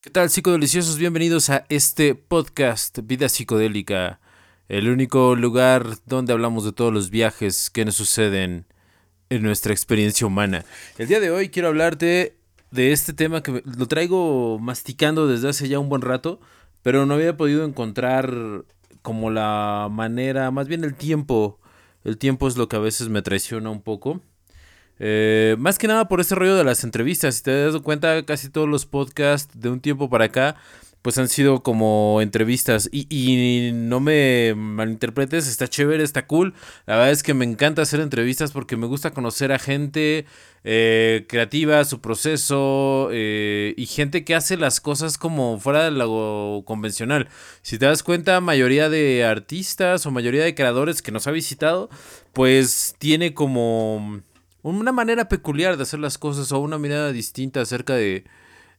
¿Qué tal, psicodeliciosos? Bienvenidos a este podcast Vida Psicodélica, el único lugar donde hablamos de todos los viajes que nos suceden en nuestra experiencia humana. El día de hoy quiero hablarte de este tema que lo traigo masticando desde hace ya un buen rato, pero no había podido encontrar como la manera, más bien el tiempo. El tiempo es lo que a veces me traiciona un poco. Eh, más que nada por ese rollo de las entrevistas. Si te das cuenta, casi todos los podcasts de un tiempo para acá, pues han sido como entrevistas. Y, no me malinterpretes, está chévere, está cool. La verdad es que me encanta hacer entrevistas porque me gusta conocer a gente eh, creativa, su proceso eh, y gente que hace las cosas como fuera de lo convencional. Si te das cuenta, mayoría de artistas o mayoría de creadores que nos ha visitado, pues tiene como una manera peculiar de hacer las cosas o una mirada distinta acerca de,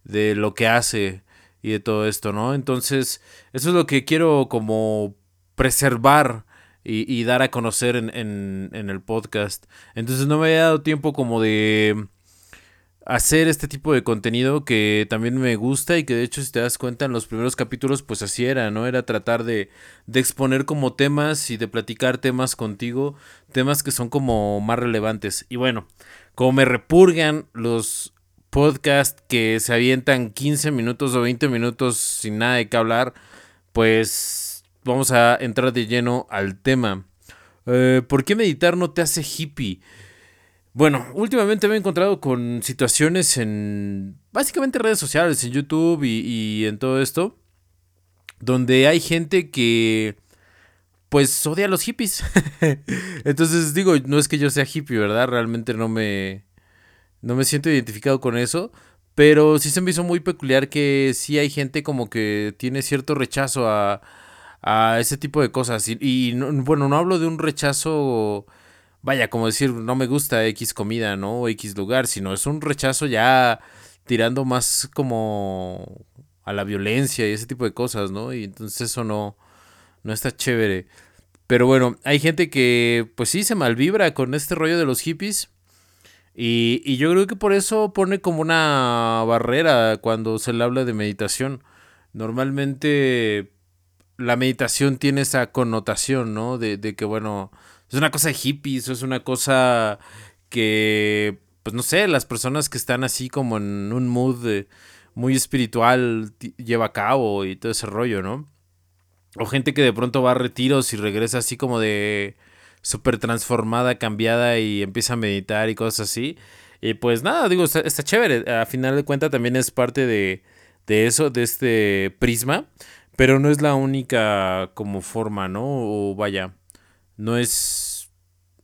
de lo que hace y de todo esto, ¿no? Entonces, eso es lo que quiero como preservar y, y dar a conocer en, en, en, el podcast. Entonces no me había dado tiempo como de hacer este tipo de contenido que también me gusta y que de hecho si te das cuenta en los primeros capítulos pues así era, ¿no? Era tratar de, exponer como temas y de platicar temas contigo, temas que son como más relevantes. Y bueno, como me repurgan los podcasts que se avientan 15 minutos o 20 minutos sin nada de qué hablar, pues vamos a entrar de lleno al tema. Eh, ¿Por qué meditar no te hace hippie? Bueno, últimamente me he encontrado con situaciones en básicamente redes sociales, en YouTube y, en todo esto, donde hay gente que pues odia a los hippies. Entonces digo, no es que yo sea hippie, ¿verdad? Realmente no me no me siento identificado con eso, pero sí se me hizo muy peculiar que sí hay gente como que tiene cierto rechazo a, a ese tipo de cosas. Y, y bueno, no hablo de un rechazo vaya, como decir, no me gusta X comida, ¿no? O X lugar, sino es un rechazo ya tirando más como a la violencia y ese tipo de cosas, ¿no? Y entonces eso no, no está chévere. Pero bueno, hay gente que pues sí se malvibra con este rollo de los hippies. Y, y yo creo que por eso pone como una barrera cuando se le habla de meditación. Normalmente la meditación tiene esa connotación, ¿no? De, de que, bueno, es una cosa de hippies, es una cosa que, pues no sé, las personas que están así como en un mood muy espiritual lleva a cabo y todo ese rollo, ¿no? O gente que de pronto va a retiros y regresa así como de súper transformada, cambiada y empieza a meditar y cosas así. Y pues nada, digo, está, está chévere. A final de cuentas también es parte de, de eso, de este prisma. Pero no es la única como forma, ¿no? O vaya, no es,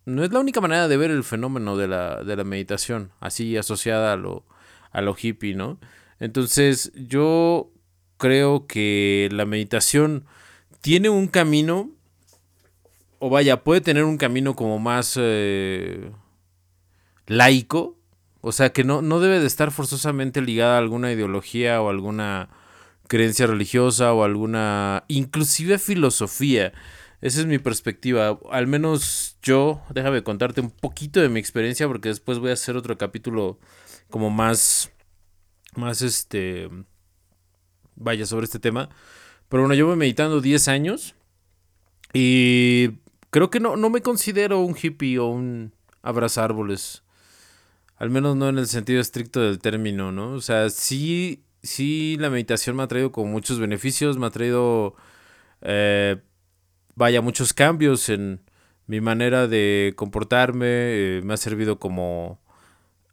no es la única manera de ver el fenómeno de la, de la meditación, así asociada a lo, a lo hippie, ¿no? Entonces yo creo que la meditación tiene un camino, o vaya, puede tener un camino como más eh, laico, o sea, que no, no debe de estar forzosamente ligada a alguna ideología o alguna creencia religiosa o alguna, inclusive filosofía. Esa es mi perspectiva. Al menos yo, déjame contarte un poquito de mi experiencia porque después voy a hacer otro capítulo como más, más este, vaya, sobre este tema. Pero bueno, yo voy meditando 10 años y creo que no, no me considero un hippie o un abrazar árboles. Al menos no en el sentido estricto del término, ¿no? O sea, sí, sí la meditación me ha traído con muchos beneficios, me ha traído... Eh, vaya, muchos cambios en mi manera de comportarme, eh, me ha servido como,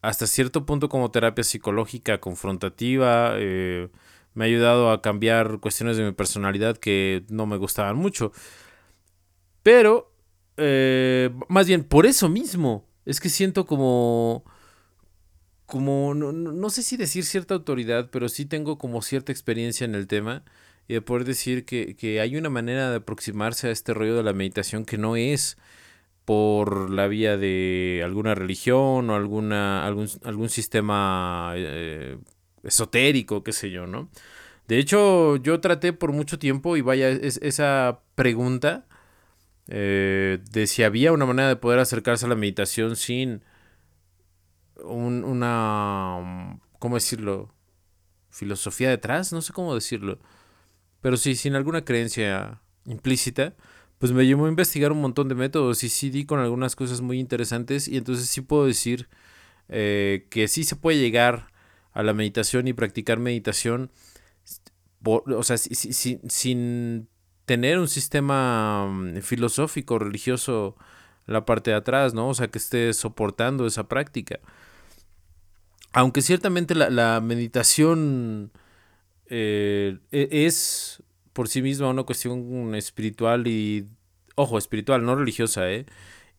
hasta cierto punto como terapia psicológica confrontativa, eh, me ha ayudado a cambiar cuestiones de mi personalidad que no me gustaban mucho. Pero, eh, más bien, por eso mismo, es que siento como como, no, no, sé si decir cierta autoridad, pero sí tengo como cierta experiencia en el tema y de poder decir que, que, hay una manera de aproximarse a este rollo de la meditación que no es por la vía de alguna religión o alguna, algún, algún sistema eh, esotérico, qué sé yo, ¿no? De hecho, yo traté por mucho tiempo y vaya, es, esa pregunta eh, de si había una manera de poder acercarse a la meditación sin un, una, ¿cómo decirlo? filosofía detrás, no sé cómo decirlo. Pero sí, sin alguna creencia implícita, pues me llevó a investigar un montón de métodos y sí di con algunas cosas muy interesantes y entonces sí puedo decir eh, que sí se puede llegar a la meditación y practicar meditación, o sea, sin tener un sistema mm, filosófico, religioso, la parte de atrás, ¿no? O sea, que esté soportando esa práctica. Aunque ciertamente la, meditación eh, e, es por sí misma una cuestión espiritual y, ojo, espiritual, no religiosa, ¿eh?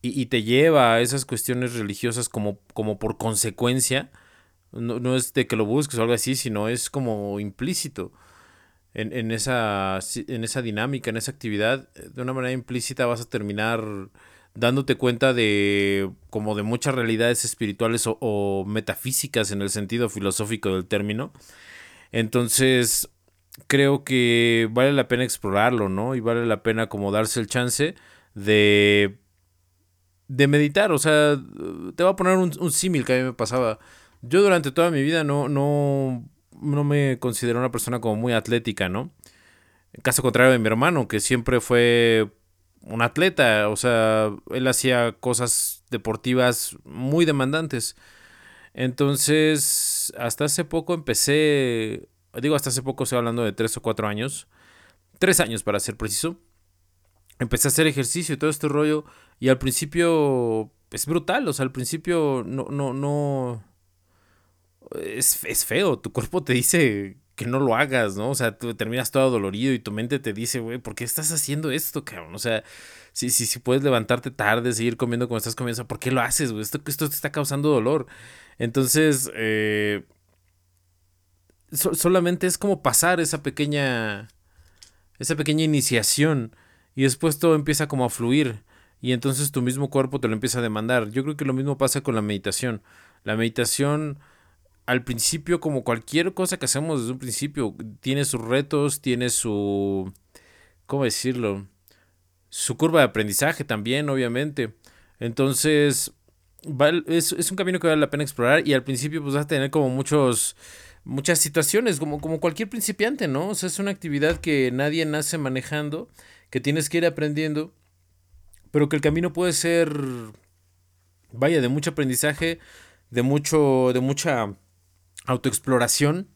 Y, te lleva a esas cuestiones religiosas como, como por consecuencia. No, no, es de que lo busques o algo así, sino es como implícito en, en, esa, en esa dinámica, en esa actividad. De una manera implícita vas a terminar dándote cuenta de como de muchas realidades espirituales o, metafísicas en el sentido filosófico del término. Entonces, creo que vale la pena explorarlo, ¿no? Y vale la pena como darse el chance de de meditar, o sea, te voy a poner un, un símil que a mí me pasaba. Yo durante toda mi vida no, no, no me considero una persona como muy atlética, ¿no? En caso contrario de mi hermano, que siempre fue un atleta, o sea, él hacía cosas deportivas muy demandantes. Entonces, hasta hace poco empecé, digo, hasta hace poco estoy hablando de tres o cuatro años, tres años para ser preciso, empecé a hacer ejercicio y todo este rollo, y al principio es brutal, o sea, al principio no, no, no, es, es feo, tu cuerpo te dice que no lo hagas, ¿no? O sea, tú terminas todo dolorido y tu mente te dice, güey, ¿por qué estás haciendo esto, cabrón? O sea, si, si, si puedes levantarte tarde, seguir comiendo como estás comiendo, ¿por qué lo haces? Esto, esto te está causando dolor. Entonces, eh, solamente es como pasar esa pequeña, esa pequeña iniciación y después todo empieza como a fluir y entonces tu mismo cuerpo te lo empieza a demandar. Yo creo que lo mismo pasa con la meditación. La meditación al principio, como cualquier cosa que hacemos desde un principio, tiene sus retos, tiene su... ¿Cómo decirlo? Su curva de aprendizaje también, obviamente. Entonces, es, un camino que vale la pena explorar y al principio pues vas a tener como muchos muchas situaciones, como, como cualquier principiante, ¿no? O sea, es una actividad que nadie nace manejando, que tienes que ir aprendiendo, pero que el camino puede ser, vaya, de mucho aprendizaje, de mucho, de mucha autoexploración.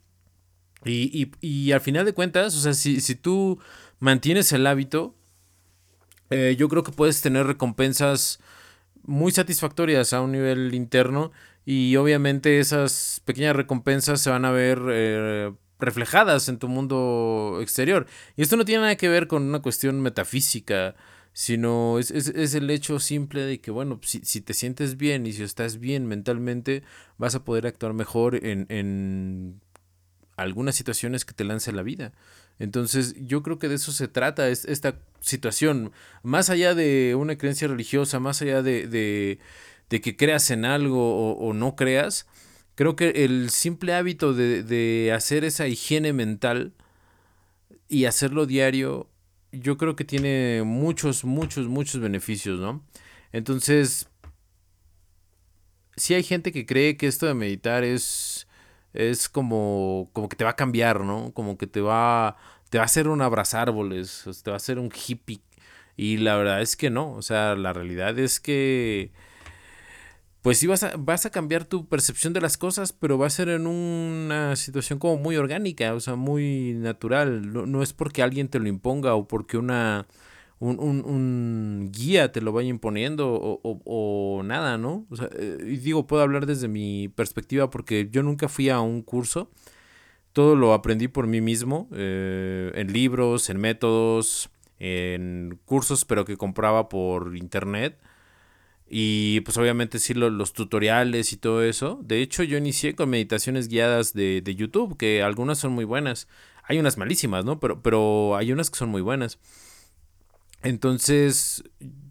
Y, y, al final de cuentas, o sea, si, si tú mantienes el hábito, eh, yo creo que puedes tener recompensas muy satisfactorias a un nivel interno y obviamente esas pequeñas recompensas se van a ver eh, reflejadas en tu mundo exterior. Y esto no tiene nada que ver con una cuestión metafísica sino es, es, el hecho simple de que, bueno, si, si, te sientes bien y si estás bien mentalmente, vas a poder actuar mejor en, en algunas situaciones que te lance la vida. Entonces, yo creo que de eso se trata esta situación, más allá de una creencia religiosa, más allá de, de, que creas en algo o, no creas, creo que el simple hábito de, de hacer esa higiene mental y hacerlo diario yo creo que tiene muchos, muchos, muchos beneficios, ¿no? Entonces, si hay gente que cree que esto de meditar es, es como, como que te va a cambiar, ¿no? Como que te va, te va a hacer un abrazárboles, te va a hacer un hippie. Y la verdad es que no, o sea, la realidad es que pues sí vas a, vas a cambiar tu percepción de las cosas, pero va a ser en una situación como muy orgánica, o sea, muy natural. No, es porque alguien te lo imponga o porque una un, un, guía te lo vaya imponiendo o, o, nada, ¿no? O sea, eh, digo, puedo hablar desde mi perspectiva porque yo nunca fui a un curso. Todo lo aprendí por mí mismo, eh, en libros, en métodos, en cursos, pero que compraba por internet. Y pues obviamente sí los tutoriales y todo eso. De hecho yo inicié con meditaciones guiadas de, de, YouTube, que algunas son muy buenas. Hay unas malísimas, ¿no? Pero, pero hay unas que son muy buenas. Entonces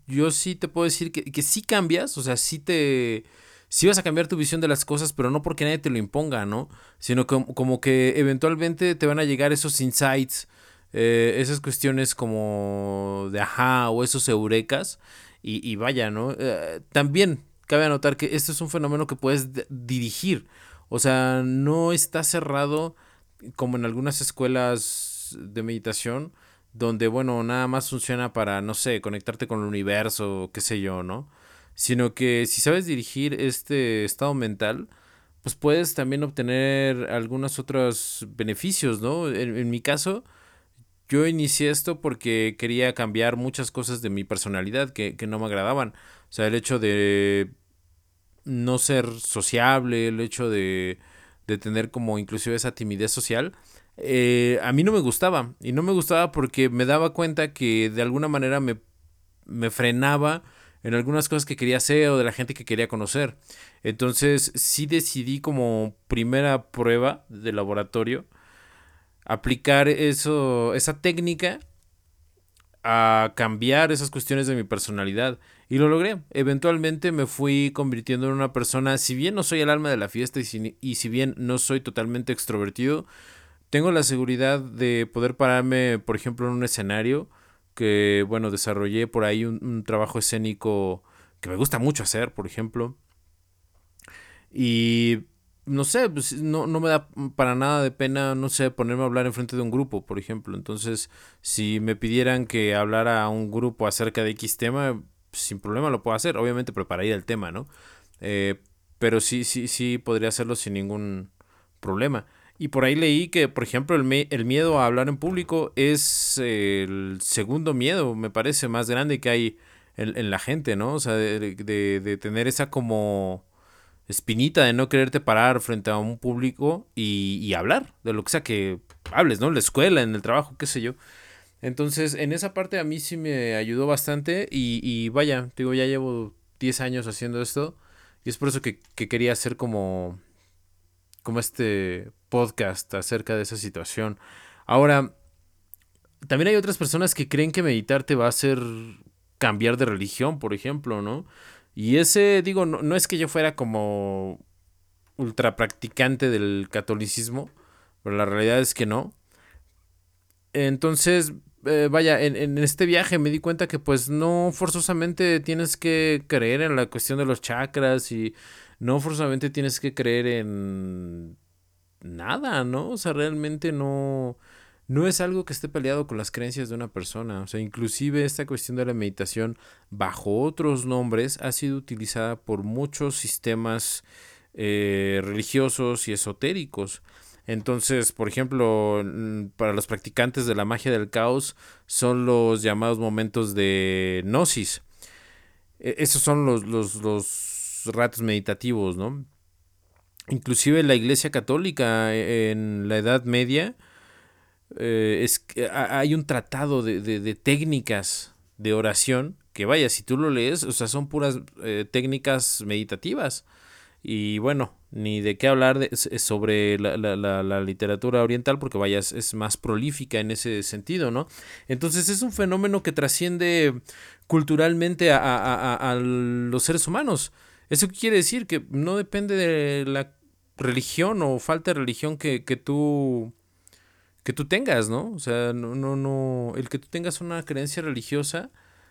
yo sí te puedo decir que, que sí cambias, o sea, sí te... Sí vas a cambiar tu visión de las cosas, pero no porque nadie te lo imponga, ¿no? Sino como, como que eventualmente te van a llegar esos insights, eh, esas cuestiones como de ajá o esos eurekas y, vaya, ¿no? Eh, también cabe anotar que esto es un fenómeno que puedes dirigir. O sea, no está cerrado como en algunas escuelas de meditación, donde, bueno, nada más funciona para, no sé, conectarte con el universo, qué sé yo, ¿no? Sino que si sabes dirigir este estado mental, pues puedes también obtener algunos otros beneficios, ¿no? En, mi caso, yo inicié esto porque quería cambiar muchas cosas de mi personalidad que, que no me agradaban. O sea, el hecho de no ser sociable, el hecho de, de tener como inclusive esa timidez social, eh, a mí no me gustaba. Y no me gustaba porque me daba cuenta que de alguna manera me, me frenaba en algunas cosas que quería hacer o de la gente que quería conocer. Entonces sí decidí como primera prueba de laboratorio aplicar eso, esa técnica a cambiar esas cuestiones de mi personalidad. Y lo logré. Eventualmente me fui convirtiendo en una persona, si bien no soy el alma de la fiesta y si, y si bien no soy totalmente extrovertido, tengo la seguridad de poder pararme, por ejemplo, en un escenario que, bueno, desarrollé por ahí un, trabajo escénico que me gusta mucho hacer, por ejemplo. Y no sé, pues, no, no, me da para nada de pena, no sé, ponerme a hablar en frente de un grupo, por ejemplo. Entonces, si me pidieran que hablara a un grupo acerca de X tema, sin problema lo puedo hacer. Obviamente prepararía el tema, ¿no? Eh, pero sí, sí, sí podría hacerlo sin ningún problema. Y por ahí leí que, por ejemplo, el, el miedo a hablar en público es el segundo miedo, me parece, más grande que hay en, la gente, ¿no? O sea, de, de, tener esa como espinita de no quererte parar frente a un público y, y hablar de lo que sea que hables, ¿no? En la escuela, en el trabajo, qué sé yo. Entonces, en esa parte a mí sí me ayudó bastante y, y vaya, digo, ya llevo 10 años haciendo esto y es por eso que, que quería hacer como como este podcast acerca de esa situación. Ahora, también hay otras personas que creen que meditar te va a hacer cambiar de religión, por ejemplo, ¿no? Y ese, digo, no, es que yo fuera como ultra practicante del catolicismo, pero la realidad es que no. Entonces, eh, vaya, en, en, este viaje me di cuenta que pues no forzosamente tienes que creer en la cuestión de los chakras y no forzosamente tienes que creer en nada, ¿no? O sea, realmente no, no es algo que esté peleado con las creencias de una persona. O sea, inclusive esta cuestión de la meditación bajo otros nombres ha sido utilizada por muchos sistemas eh, religiosos y esotéricos. Entonces, por ejemplo, para los practicantes de la magia del caos son los llamados momentos de gnosis. E, esos son los, los, los ratos meditativos, ¿no? Inclusive la Iglesia Católica eh, en la Edad Media eh, es, hay un tratado de, técnicas de oración que vaya, si tú lo lees, o sea, son puras eh, técnicas meditativas. Y bueno, ni de qué hablar de, sobre la, la, literatura oriental, porque vaya, es, más prolífica en ese sentido, ¿no? Entonces es un fenómeno que trasciende culturalmente a los seres humanos. ¿Eso quiere decir? Que no depende de la religión o falta de religión que, que tú que tú tengas, ¿no? O sea, no, no, no, el que tú tengas una creencia religiosa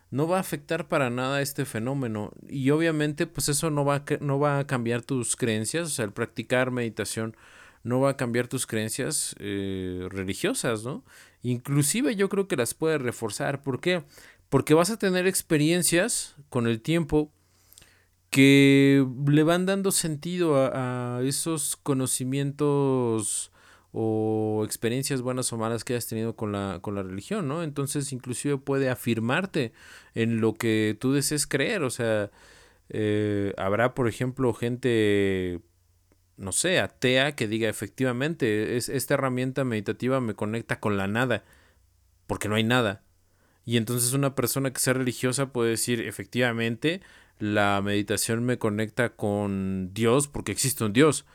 no va a afectar para nada este fenómeno. Y obviamente, pues eso no va, a, no va a cambiar tus creencias, o sea, el practicar meditación no va a cambiar tus creencias eh, religiosas, ¿no? Inclusive yo creo que las puede reforzar. ¿Por qué? Porque vas a tener experiencias con el tiempo que le van dando sentido a, esos conocimientos o experiencias buenas o malas que hayas tenido con la, con la religión, ¿no? Entonces inclusive puede afirmarte en lo que tú desees creer, o sea, eh, habrá, por ejemplo, gente, no sé, atea que diga efectivamente, es, esta herramienta meditativa me conecta con la nada, porque no hay nada. Y entonces una persona que sea religiosa puede decir, efectivamente, la meditación me conecta con Dios porque existe un Dios,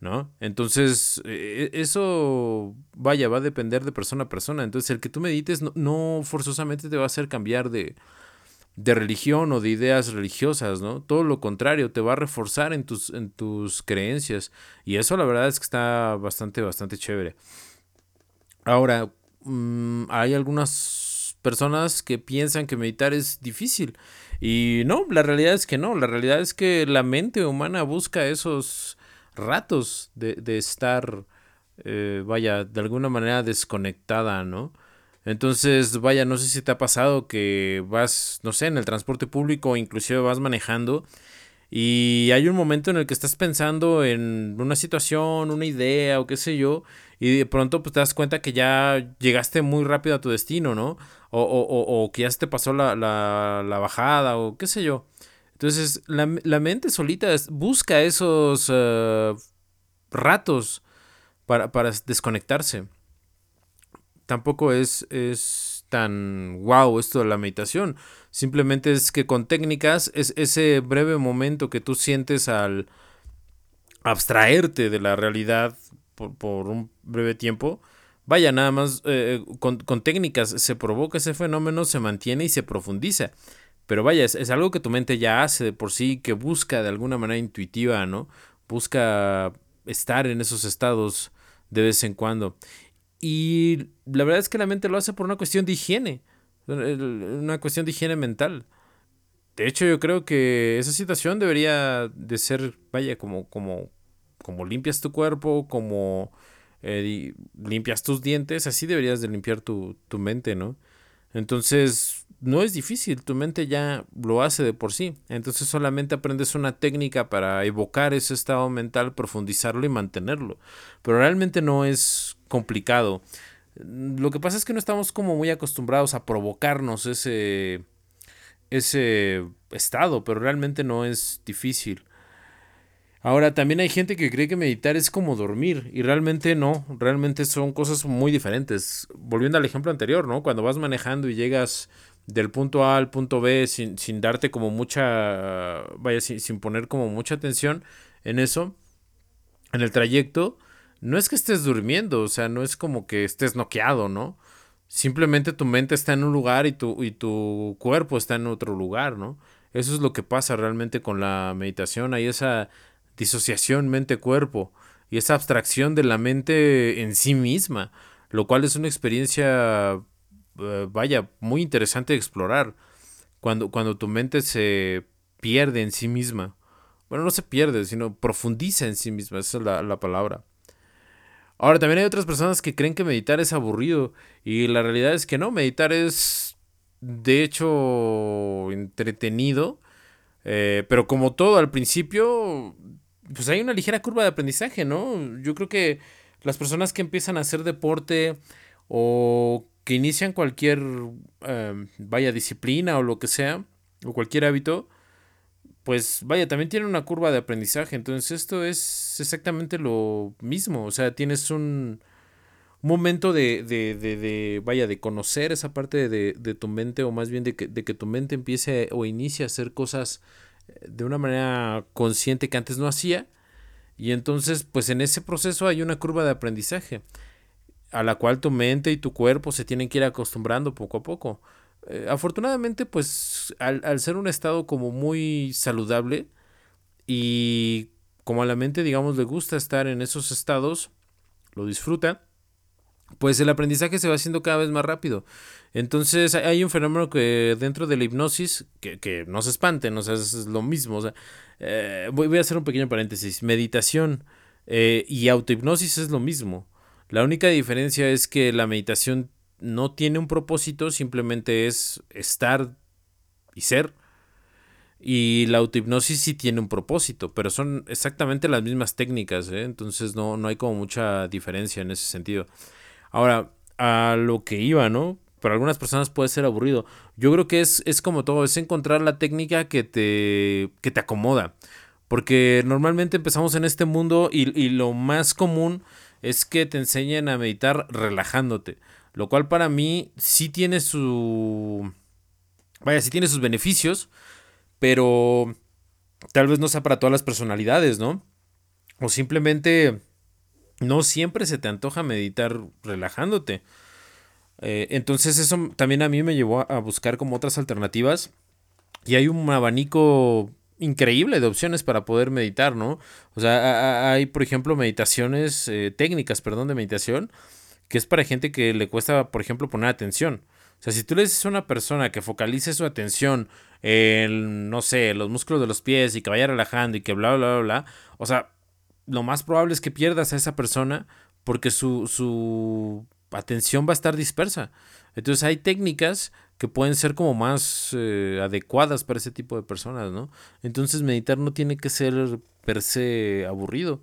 ¿no? Entonces, e, e, eso, vaya, va a depender de persona a persona. Entonces, el que tú medites no, forzosamente te va a hacer cambiar de, de religión o de ideas religiosas, ¿no? Todo lo contrario, te va a reforzar en tus, en tus creencias. Y eso la verdad es que está bastante, bastante chévere. Ahora, mm, hay algunas personas que piensan que meditar es difícil. Y no, la realidad es que no, la realidad es que la mente humana busca esos ratos de, estar eh, vaya, de alguna manera desconectada, ¿no? Entonces, vaya, no sé si te ha pasado que vas, no sé, en el transporte público o inclusive vas manejando y hay un momento en el que estás pensando en una situación, una idea o qué sé yo, y de pronto pues, te das cuenta que ya llegaste muy rápido a tu destino, ¿no? O, o, o que ya se te pasó la, la, la, bajada o qué sé yo. Entonces, la, la mente solita busca esos uh, ratos para, para desconectarse. Tampoco es, es tan wow esto de la meditación. Simplemente es que con técnicas es ese breve momento que tú sientes al abstraerte de la realidad por, un breve tiempo. Vaya, nada más eh, con, técnicas se provoca ese fenómeno, se mantiene y se profundiza. Pero vaya, es, es, algo que tu mente ya hace de por sí, que busca de alguna manera intuitiva, ¿no? Busca estar en esos estados de vez en cuando. Y la verdad es que la mente lo hace por una cuestión de higiene una cuestión de higiene mental. De hecho, yo creo que esa situación debería de ser, vaya, como, como, como limpias tu cuerpo, como eh, limpias tus dientes, así deberías de limpiar tu, tu mente, ¿no? Entonces, no es difícil, tu mente ya lo hace de por sí. Entonces solamente aprendes una técnica para evocar ese estado mental, profundizarlo y mantenerlo. Pero realmente no es complicado. Lo que pasa es que no estamos como muy acostumbrados a provocarnos ese, ese estado, pero realmente no es difícil. Ahora, también hay gente que cree que meditar es como dormir y realmente no, realmente son cosas muy diferentes. Volviendo al ejemplo anterior, ¿no? Cuando vas manejando y llegas del punto A al punto B sin, sin darte como mucha, vaya, sin, sin poner como mucha atención en eso, en el trayecto, no es que estés durmiendo, o sea, no es como que estés noqueado, ¿no? Simplemente tu mente está en un lugar y tu, y tu cuerpo está en otro lugar, ¿no? Eso es lo que pasa realmente con la meditación. Hay esa disociación mente-cuerpo y esa abstracción de la mente en sí misma, lo cual es una experiencia, eh, vaya, muy interesante de explorar. Cuando, cuando tu mente se pierde en sí misma. Bueno, no se pierde, sino profundiza en sí misma, esa es la, la palabra. Ahora, también hay otras personas que creen que meditar es aburrido y la realidad es que no, meditar es de hecho entretenido, eh, pero como todo al principio, pues hay una ligera curva de aprendizaje, ¿no? Yo creo que las personas que empiezan a hacer deporte o que inician cualquier, eh, vaya, disciplina o lo que sea, o cualquier hábito, pues vaya, también tiene una curva de aprendizaje. Entonces esto es exactamente lo mismo. O sea, tienes un momento de, de, de, vaya, de conocer esa parte de, de, tu mente o más bien de que, de que tu mente empiece o inicie a hacer cosas de una manera consciente que antes no hacía. Y entonces, pues en ese proceso hay una curva de aprendizaje a la cual tu mente y tu cuerpo se tienen que ir acostumbrando poco a poco. Eh, afortunadamente, pues al, ser un estado como muy saludable y como a la mente, digamos, le gusta estar en esos estados, lo disfruta, pues el aprendizaje se va haciendo cada vez más rápido. Entonces hay un fenómeno que dentro de la hipnosis, que, no se espanten, o sea, es lo mismo. Eh, voy, a hacer un pequeño paréntesis. Meditación eh, y autohipnosis es lo mismo. La única diferencia es que la meditación no tiene un propósito, simplemente es estar y ser. Y la autohipnosis sí tiene un propósito, pero son exactamente las mismas técnicas, ¿eh? entonces no, no hay como mucha diferencia en ese sentido. Ahora, a lo que iba, ¿no? Para algunas personas puede ser aburrido. Yo creo que es, es como todo, es encontrar la técnica que te, que te acomoda. Porque normalmente empezamos en este mundo y, y lo más común es que te enseñen a meditar relajándote. Lo cual para mí sí tiene su... Vaya, sí tiene sus beneficios, pero tal vez no sea para todas las personalidades, ¿no? O simplemente no siempre se te antoja meditar relajándote. Eh, entonces eso también a mí me llevó a buscar como otras alternativas. Y hay un abanico increíble de opciones para poder meditar, ¿no? O sea, hay, por ejemplo, meditaciones, eh, técnicas, perdón, de meditación que es para gente que le cuesta, por ejemplo, poner atención. O sea, si tú le dices a una persona que focalice su atención en, no sé, los músculos de los pies y que vaya relajando y que bla, bla, bla, bla, o sea, lo más probable es que pierdas a esa persona porque su, su atención va a estar dispersa. Entonces hay técnicas que pueden ser como más eh, adecuadas para ese tipo de personas, ¿no? Entonces meditar no tiene que ser per se aburrido,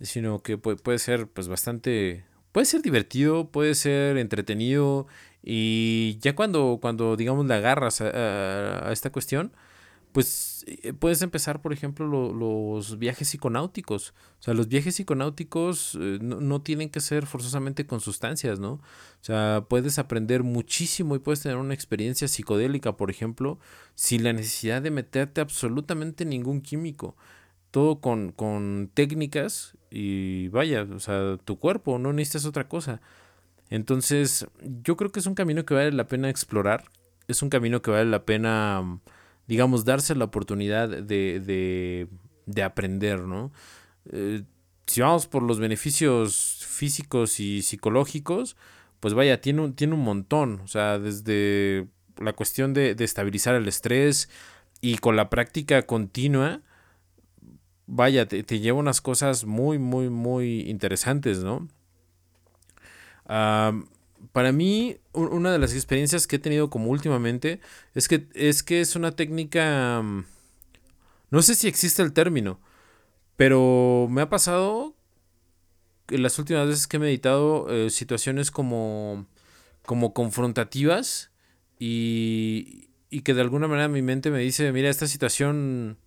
sino que puede, puede ser pues bastante, puede ser divertido, puede ser entretenido y ya cuando, cuando digamos le agarras a esta cuestión, pues eh, puedes empezar, por ejemplo, los viajes psiconáuticos. O sea, los viajes psiconáuticos eh, no, tienen que ser forzosamente con sustancias, ¿no? O sea, puedes aprender muchísimo y puedes tener una experiencia psicodélica, por ejemplo, sin la necesidad de meterte absolutamente ningún químico. Todo con, con técnicas y vaya, o sea, tu cuerpo, no necesitas otra cosa. Entonces, yo creo que es un camino que vale la pena explorar. Es un camino que vale la pena digamos, darse la oportunidad de, de, aprender, ¿no? Eh, si vamos por los beneficios físicos y psicológicos, pues vaya, tiene un, tiene un montón, o sea, desde la cuestión de, de estabilizar el estrés y con la práctica continua, vaya, te, te lleva unas cosas muy, muy, muy interesantes, ¿no? Para mí, una de las experiencias que he tenido como últimamente es que es, que es una técnica... Mm, no sé si existe el término, pero me ha pasado en las últimas veces que he meditado eh, situaciones como, como confrontativas y, y que de alguna manera mi mente me dice, mira, esta situación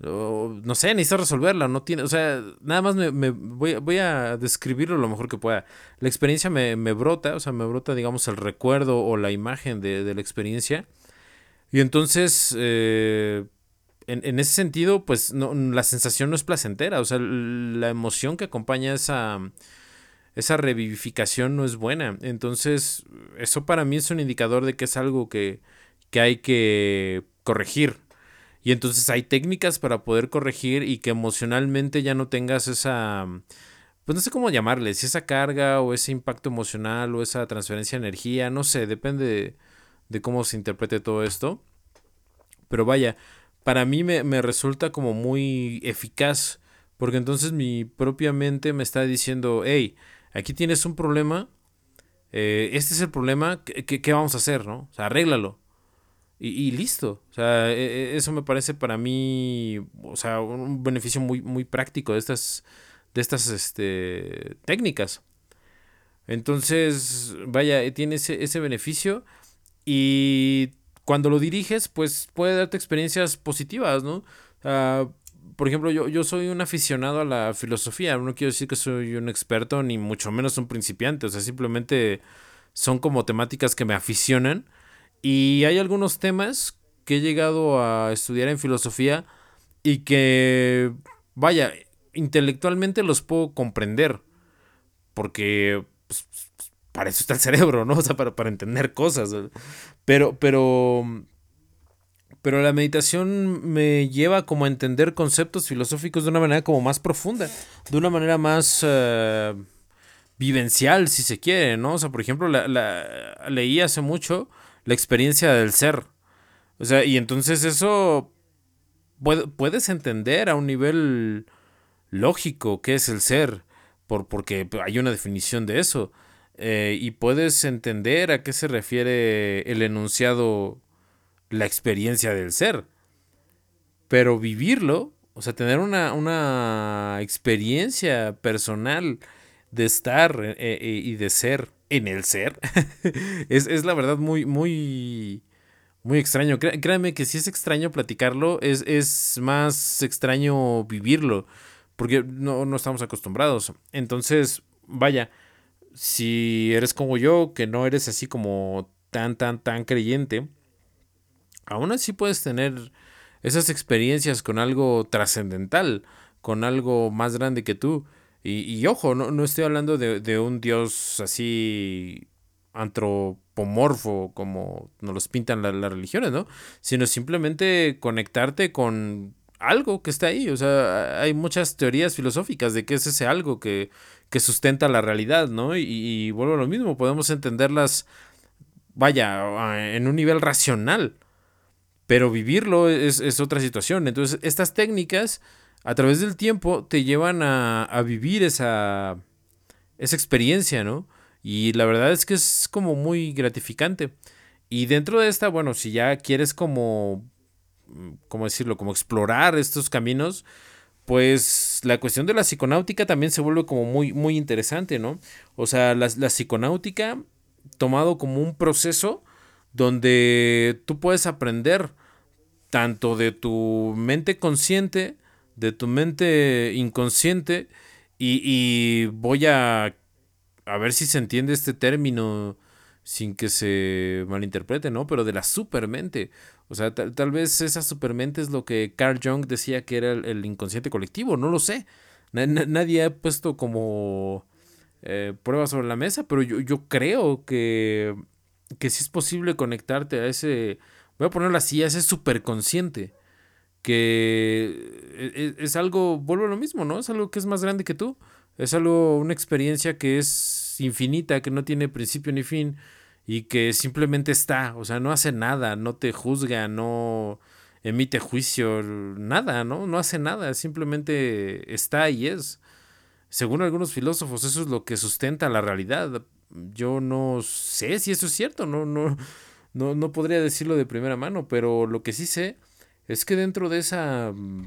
no sé, necesito resolverla, no tiene, o sea, nada más me, voy, voy, a describirlo lo mejor que pueda. La experiencia me, brota, o sea, me brota, digamos, el recuerdo o la imagen de, la experiencia. Y entonces, eh, en, ese sentido, pues no, la sensación no es placentera, o sea, la emoción que acompaña esa, esa revivificación no es buena. Entonces, eso para mí es un indicador de que es algo que, que hay que corregir y entonces hay técnicas para poder corregir y que emocionalmente ya no tengas esa, pues no sé cómo llamarle, si esa carga o ese impacto emocional o esa transferencia de energía, no sé, depende de, cómo se interprete todo esto. Pero vaya, para mí me, resulta como muy eficaz, porque entonces mi propia mente me está diciendo, hey, aquí tienes un problema, eh, este es el problema, ¿qué, ¿qué, vamos a hacer? ¿no? O sea, arréglalo y, listo. O sea, e, e, eso me parece para mí, o sea, un beneficio muy, muy práctico de estas, de estas este, técnicas. Entonces, vaya, eh, tiene ese, ese beneficio y cuando lo diriges, pues puede darte experiencias positivas, ¿no? por ejemplo, yo, yo soy un aficionado a la filosofía, no quiero decir que soy un experto, ni mucho menos un principiante, o sea, simplemente son como temáticas que me aficionan y hay algunos temas que he llegado a estudiar en filosofía y que, vaya, intelectualmente los puedo comprender. Porque pues, para eso está el cerebro, ¿no? O sea, para, para entender cosas. Pero, pero, pero la meditación me lleva como a entender conceptos filosóficos de una manera como más profunda, de una manera más eh, vivencial, si se quiere, ¿no? O sea, por ejemplo, la, la, leí hace mucho la experiencia del ser. O sea, y entonces eso puedes entender a un nivel lógico qué es el ser, por, porque hay una definición de eso. Eh, y puedes entender a qué se refiere el enunciado la experiencia del ser. Pero vivirlo, o sea, tener una, una experiencia personal de estar eh, eh, y de ser en el ser, es, la verdad muy, muy, muy extraño. créanme que si es extraño platicarlo, es, es más extraño vivirlo, porque no, no estamos acostumbrados. Entonces, vaya, si eres como yo, que no eres así como tan, tan, tan creyente, aún así puedes tener esas experiencias con algo trascendental, con algo más grande que tú. Y, ojo, no, no, estoy hablando de, un dios así antropomorfo como nos los pintan las religiones, ¿no? Sino simplemente conectarte con algo que está ahí. O sea, hay muchas teorías filosóficas de qué es ese algo que, que sustenta la realidad, ¿no? Y, vuelvo a lo mismo, podemos entenderlas, vaya, en un nivel racional, pero vivirlo es, es otra situación. Entonces, estas técnicas a través del tiempo te llevan a, vivir esa, esa experiencia, ¿no? Y la verdad es que es como muy gratificante. Y dentro de esta, bueno, si ya quieres como, mm, ¿cómo decirlo? Como explorar estos caminos, pues la cuestión de la psiconáutica también se vuelve como muy, muy interesante, ¿no? O sea, la, la psiconáutica tomado como un proceso donde tú puedes aprender tanto de tu mente consciente, de tu mente inconsciente, y, voy a, a ver si se entiende este término sin que se malinterprete, ¿no? Pero de la supermente. O sea, tal, vez esa supermente es lo que Carl Jung decía que era el, inconsciente colectivo, no lo sé. nadie ha puesto como eh, pruebas sobre la mesa, pero yo, yo creo que, que sí es posible conectarte a ese, voy a ponerlo así, a ese superconsciente que e, e, es, algo, vuelvo a lo mismo, ¿no? Es algo que es más grande que tú. Es algo, una experiencia que es infinita, que no tiene principio ni fin y que simplemente está, o sea, no hace nada, no te juzga, no emite juicio, nada, ¿no? No hace nada, simplemente está y es. Según algunos filósofos, eso es lo que sustenta la realidad. Yo no sé si eso es cierto, no, no, no, no podría decirlo de primera mano, pero lo que sí sé es que dentro de esa mm,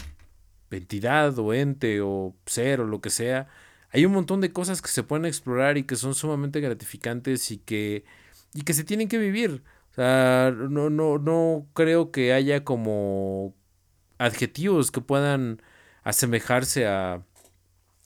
entidad o ente o ser o lo que sea, hay un montón de cosas que se pueden explorar y que son sumamente gratificantes y que, y que se tienen que vivir. O sea, no, no, no creo que haya como adjetivos que puedan asemejarse a,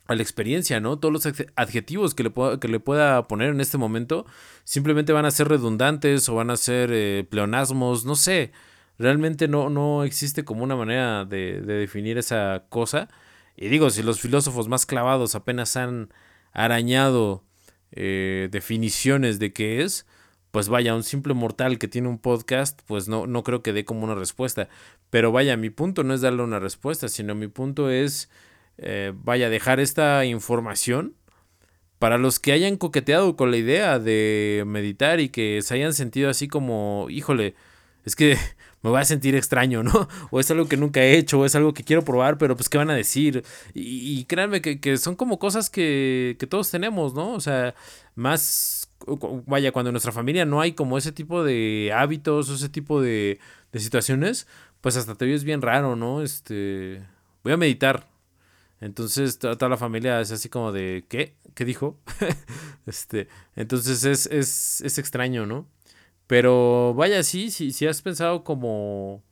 a la experiencia, ¿no? Todos los adjetivos que le, pueda, que le pueda poner en este momento simplemente van a ser redundantes o van a ser eh, pleonasmos, no sé realmente no, no existe como una manera de, definir esa cosa. Y digo, si los filósofos más clavados apenas han arañado eh, definiciones de qué es, pues vaya, un simple mortal que tiene un podcast, pues no, no creo que dé como una respuesta. Pero vaya, mi punto no es darle una respuesta, sino mi punto es, eh, vaya, dejar esta información para los que hayan coqueteado con la idea de meditar y que se hayan sentido así como, híjole, es que me voy a sentir extraño, ¿no? O es algo que nunca he hecho, o es algo que quiero probar, pero pues qué van a decir. Y, créanme que, son como cosas que, que todos tenemos, ¿no? O sea, más, vaya, cuando en nuestra familia no hay como ese tipo de hábitos, o ese tipo de, de situaciones, pues hasta te ves bien raro, ¿no? Este, voy a meditar. Entonces toda, la familia es así como de, ¿qué? ¿Qué dijo? este, entonces es, es, es extraño, ¿no? Pero vaya, sí, sí, si has pensado como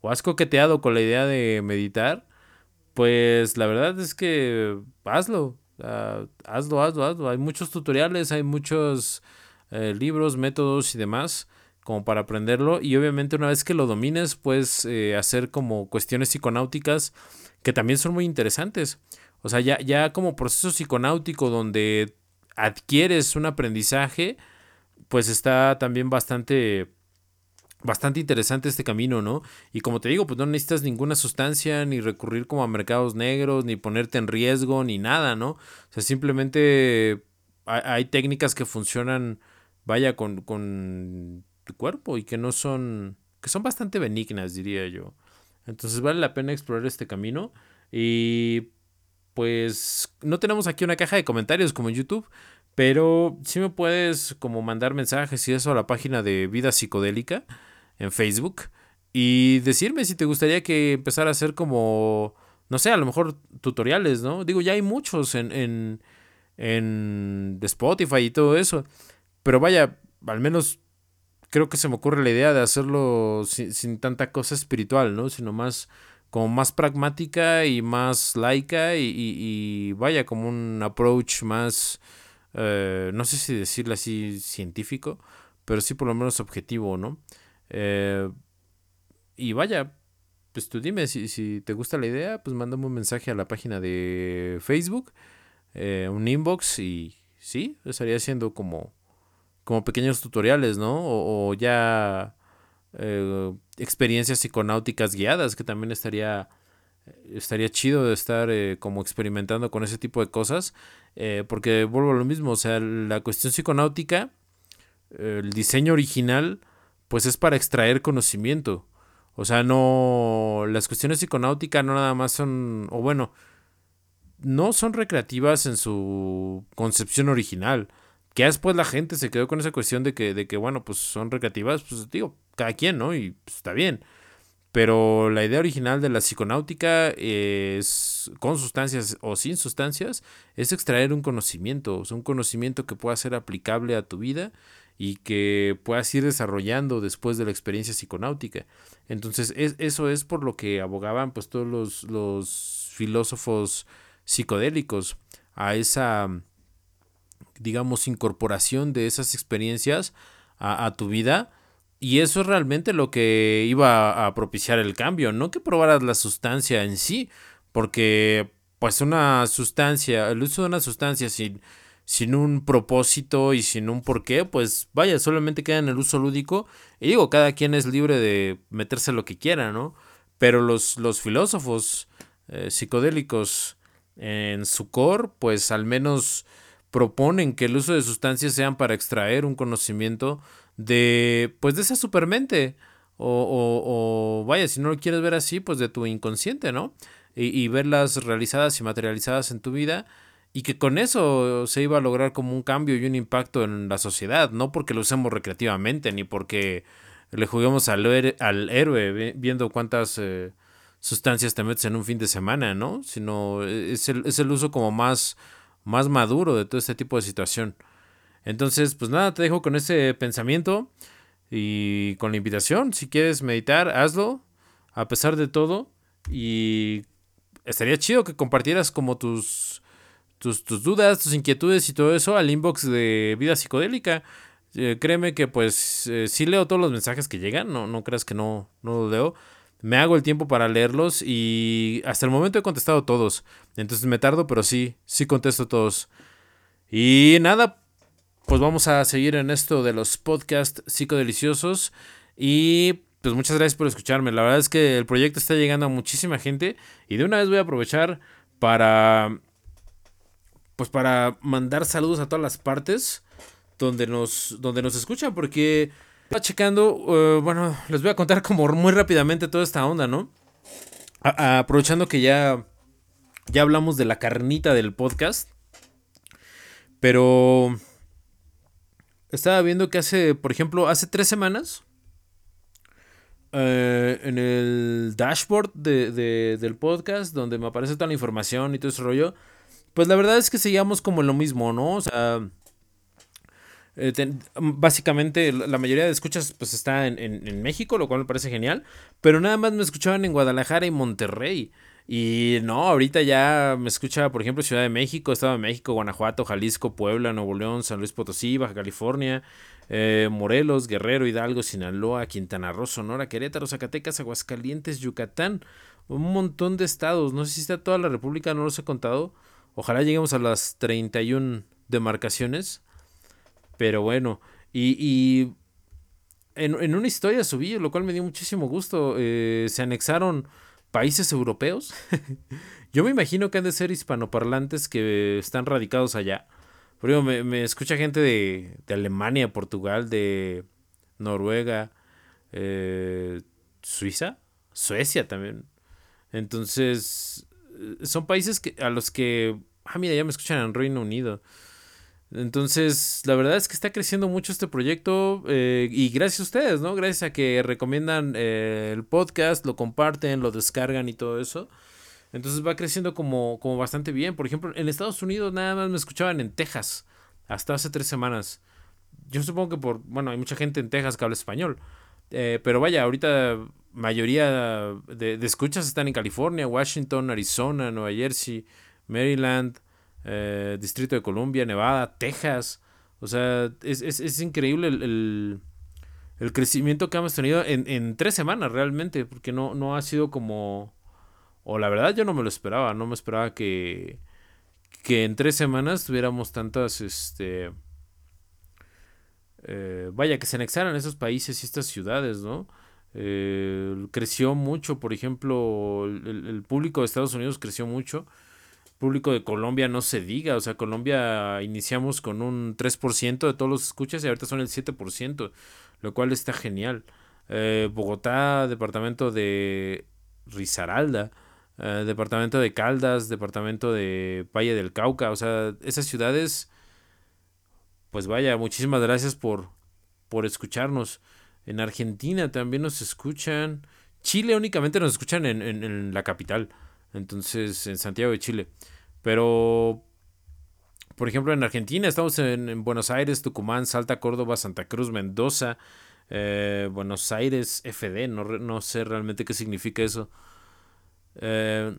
o has coqueteado con la idea de meditar, pues la verdad es que hazlo, hazlo, hazlo, hazlo. Hay muchos tutoriales, hay muchos eh, libros, métodos y demás como para aprenderlo y obviamente una vez que lo domines puedes eh, hacer como cuestiones psiconáuticas que también son muy interesantes. O sea, ya, ya como proceso psiconáutico donde adquieres un aprendizaje, pues está también bastante bastante interesante este camino, ¿no? Y como te digo, pues no necesitas ninguna sustancia, ni recurrir como a mercados negros, ni ponerte en riesgo, ni nada, ¿no? O sea, simplemente hay, técnicas que funcionan, vaya, con, con tu cuerpo y que no son, que son bastante benignas, diría yo. Entonces vale la pena explorar este camino y pues no tenemos aquí una caja de comentarios como en YouTube, pero sí me puedes como mandar mensajes y eso a la página de Vida Psicodélica en Facebook y decirme si te gustaría que empezara a hacer como, no sé, a lo mejor tutoriales, ¿no? Digo, ya hay muchos en, en, en Spotify y todo eso. Pero vaya, al menos creo que se me ocurre la idea de hacerlo sin, tanta cosa espiritual, ¿no? Sino más como más pragmática y más laica y, y vaya, como un approach más eh, no sé si decirlo así científico, pero sí por lo menos objetivo, ¿no? Eh, y vaya, pues tú dime si, si, te gusta la idea, pues mándame un mensaje a la página de Facebook, eh, un inbox y sí, estaría haciendo como, como pequeños tutoriales, ¿no? O, ya experiencias psiconáuticas guiadas, que también estaría estaría chido de estar eh, como experimentando con ese tipo de cosas, eh, porque vuelvo a lo mismo, o sea, la cuestión psiconáutica, el diseño original, pues es para extraer conocimiento. O sea, no, las cuestiones psiconáuticas no nada más son, o bueno, no son recreativas en su concepción original. Que después la gente se quedó con esa cuestión de que, de que bueno, pues son recreativas, pues digo, cada quien, ¿no? Y pues, está bien. Pero la idea original de la psiconáutica es, con sustancias o sin sustancias, es extraer un conocimiento, un conocimiento que pueda ser aplicable a tu vida y que puedas ir desarrollando después de la experiencia psiconáutica. Entonces, eso es por lo que abogaban pues todos los, los filósofos psicodélicos a esa, digamos, incorporación de esas experiencias a, a tu vida y eso es realmente lo que iba a propiciar el cambio, no que probaras la sustancia en sí, porque pues una sustancia, el uso de una sustancia sin, sin un propósito y sin un porqué, pues vaya, solamente queda en el uso lúdico. Y digo, cada quien es libre de meterse lo que quiera, ¿no? Pero los, los filósofos eh, psicodélicos en su core, pues al menos proponen que el uso de sustancias sean para extraer un conocimiento de, pues, de esa supermente. O, o, o, vaya, si no lo quieres ver así, pues de tu inconsciente, ¿no? Y, y, verlas realizadas y materializadas en tu vida. Y que con eso se iba a lograr como un cambio y un impacto en la sociedad. No porque lo usemos recreativamente, ni porque le juguemos al, al héroe viendo cuántas eh, sustancias te metes en un fin de semana, ¿no? Sino es el, es el uso como más, más maduro de todo este tipo de situación. Entonces, pues nada, te dejo con ese pensamiento y con la invitación. Si quieres meditar, hazlo, a pesar de todo. Y estaría chido que compartieras como tus, tus, dudas, tus inquietudes y todo eso al inbox de Vida Psicodélica. Eh, créeme que pues eh, sí leo todos los mensajes que llegan, no, no creas que no, no los leo. Me hago el tiempo para leerlos y hasta el momento he contestado todos. Entonces me tardo, pero sí, sí contesto todos. Y nada, pues vamos a seguir en esto de los podcasts psicodeliciosos. Y pues muchas gracias por escucharme. La verdad es que el proyecto está llegando a muchísima gente. Y de una vez voy a aprovechar para. Pues para mandar saludos a todas las partes donde nos, donde nos escuchan. Porque estaba checando. Uh, bueno, les voy a contar como muy rápidamente toda esta onda, ¿no? aprovechando que ya. Ya hablamos de la carnita del podcast. Pero estaba viendo que hace, por ejemplo, hace tres semanas, eh, en el dashboard de, del podcast, donde me aparece toda la información y todo ese rollo, pues la verdad es que seguíamos como en lo mismo, ¿no? O sea, eh, básicamente la mayoría de escuchas pues está en, en, México, lo cual me parece genial, pero nada más me escuchaban en Guadalajara y Monterrey. Y no, ahorita ya me escucha, por ejemplo, Ciudad de México, Estado de México, Guanajuato, Jalisco, Puebla, Nuevo León, San Luis Potosí, Baja California, eh, Morelos, Guerrero, Hidalgo, Sinaloa, Quintana Roo, Sonora, Querétaro, Zacatecas, Aguascalientes, Yucatán. Un montón de estados. No sé si está toda la República, no los he contado. Ojalá lleguemos a las 31 demarcaciones. Pero bueno, y, y en, en, una historia subí, lo cual me dio muchísimo gusto. Eh, se anexaron países europeos. Yo me imagino que han de ser hispanoparlantes que están radicados allá. Pero me, me escucha gente de, de, Alemania, Portugal, de Noruega, eh, Suiza, Suecia también. Entonces, eh, son países que, a los que, ah, mira, ya me escuchan en Reino Unido. Entonces, la verdad es que está creciendo mucho este proyecto eh, y gracias a ustedes, ¿no? Gracias a que recomiendan eh, el podcast, lo comparten, lo descargan y todo eso. Entonces va creciendo como, como bastante bien. Por ejemplo, en Estados Unidos nada más me escuchaban en Texas hasta hace tres semanas. Yo supongo que por, bueno, hay mucha gente en Texas que habla español. Eh, pero vaya, ahorita mayoría de, de escuchas están en California, Washington, Arizona, Nueva Jersey, Maryland. Eh, Distrito de Columbia, Nevada, Texas. O sea, es, increíble el, crecimiento que hemos tenido en, tres semanas realmente, porque no, no ha sido como... O la verdad yo no me lo esperaba, no me esperaba que, que en tres semanas tuviéramos tantas, este... Eh, vaya, que se anexaran esos países y estas ciudades, ¿no? Eh, creció mucho, por ejemplo, el, el, público de Estados Unidos creció mucho público de Colombia no se diga, o sea, Colombia iniciamos con un 3% de todos los escuchas y ahorita son el 7%, lo cual está genial. Eh, Bogotá, departamento de Risaralda, eh, departamento de Caldas, departamento de Valle del Cauca, o sea, esas ciudades, pues vaya, muchísimas gracias por, por escucharnos. En Argentina también nos escuchan. Chile únicamente nos escuchan en, en la capital, entonces en Santiago de Chile. Pero por ejemplo, en Argentina estamos en, Buenos Aires, Tucumán, Salta, Córdoba, Santa Cruz, Mendoza, eh, Buenos Aires, FD, no, no, sé realmente qué significa eso. Eh,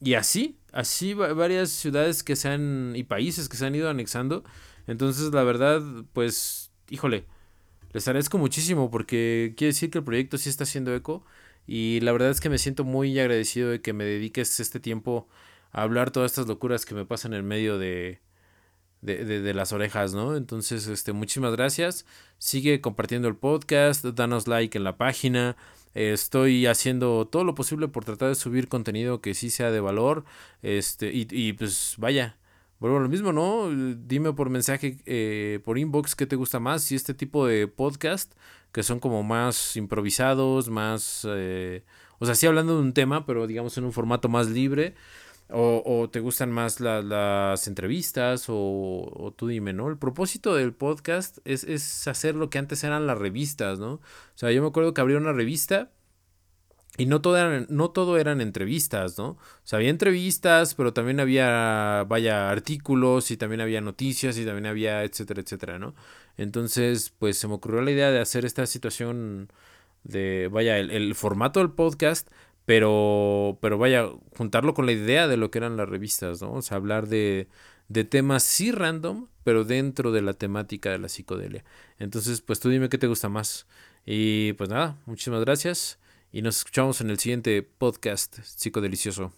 y así, así varias ciudades que se han, y países que se han ido anexando. Entonces, la verdad, pues, híjole, les agradezco muchísimo porque quiere decir que el proyecto sí está haciendo eco. Y la verdad es que me siento muy agradecido de que me dediques este tiempo hablar todas estas locuras que me pasan en medio de, de, las orejas, ¿no? Entonces, este, muchísimas gracias. Sigue compartiendo el podcast, danos like en la página. estoy haciendo todo lo posible por tratar de subir contenido que sí sea de valor. Este, y, y pues vaya, vuelvo a lo mismo, ¿no? Dime por mensaje, eh, por inbox, qué te gusta más. Si este tipo de podcast, que son como más improvisados, más... Eh, o sea, sí hablando de un tema, pero digamos en un formato más libre. O, te gustan más las entrevistas, o, tú dime, ¿no? El propósito del podcast es, es, hacer lo que antes eran las revistas, ¿no? O sea, yo me acuerdo que abrí una revista y no todo, eran, no todo eran entrevistas, ¿no? O sea, había entrevistas, pero también había, vaya, artículos y también había noticias y también había, etcétera, etcétera, ¿no? Entonces, pues se me ocurrió la idea de hacer esta situación de, vaya, el, el formato del podcast pero, pero vaya, juntarlo con la idea de lo que eran las revistas, ¿no? O sea, hablar de, de temas sí random, pero dentro de la temática de la psicodelia. Entonces, pues tú dime qué te gusta más. Y pues nada, muchísimas gracias y nos escuchamos en el siguiente podcast psicodelicioso.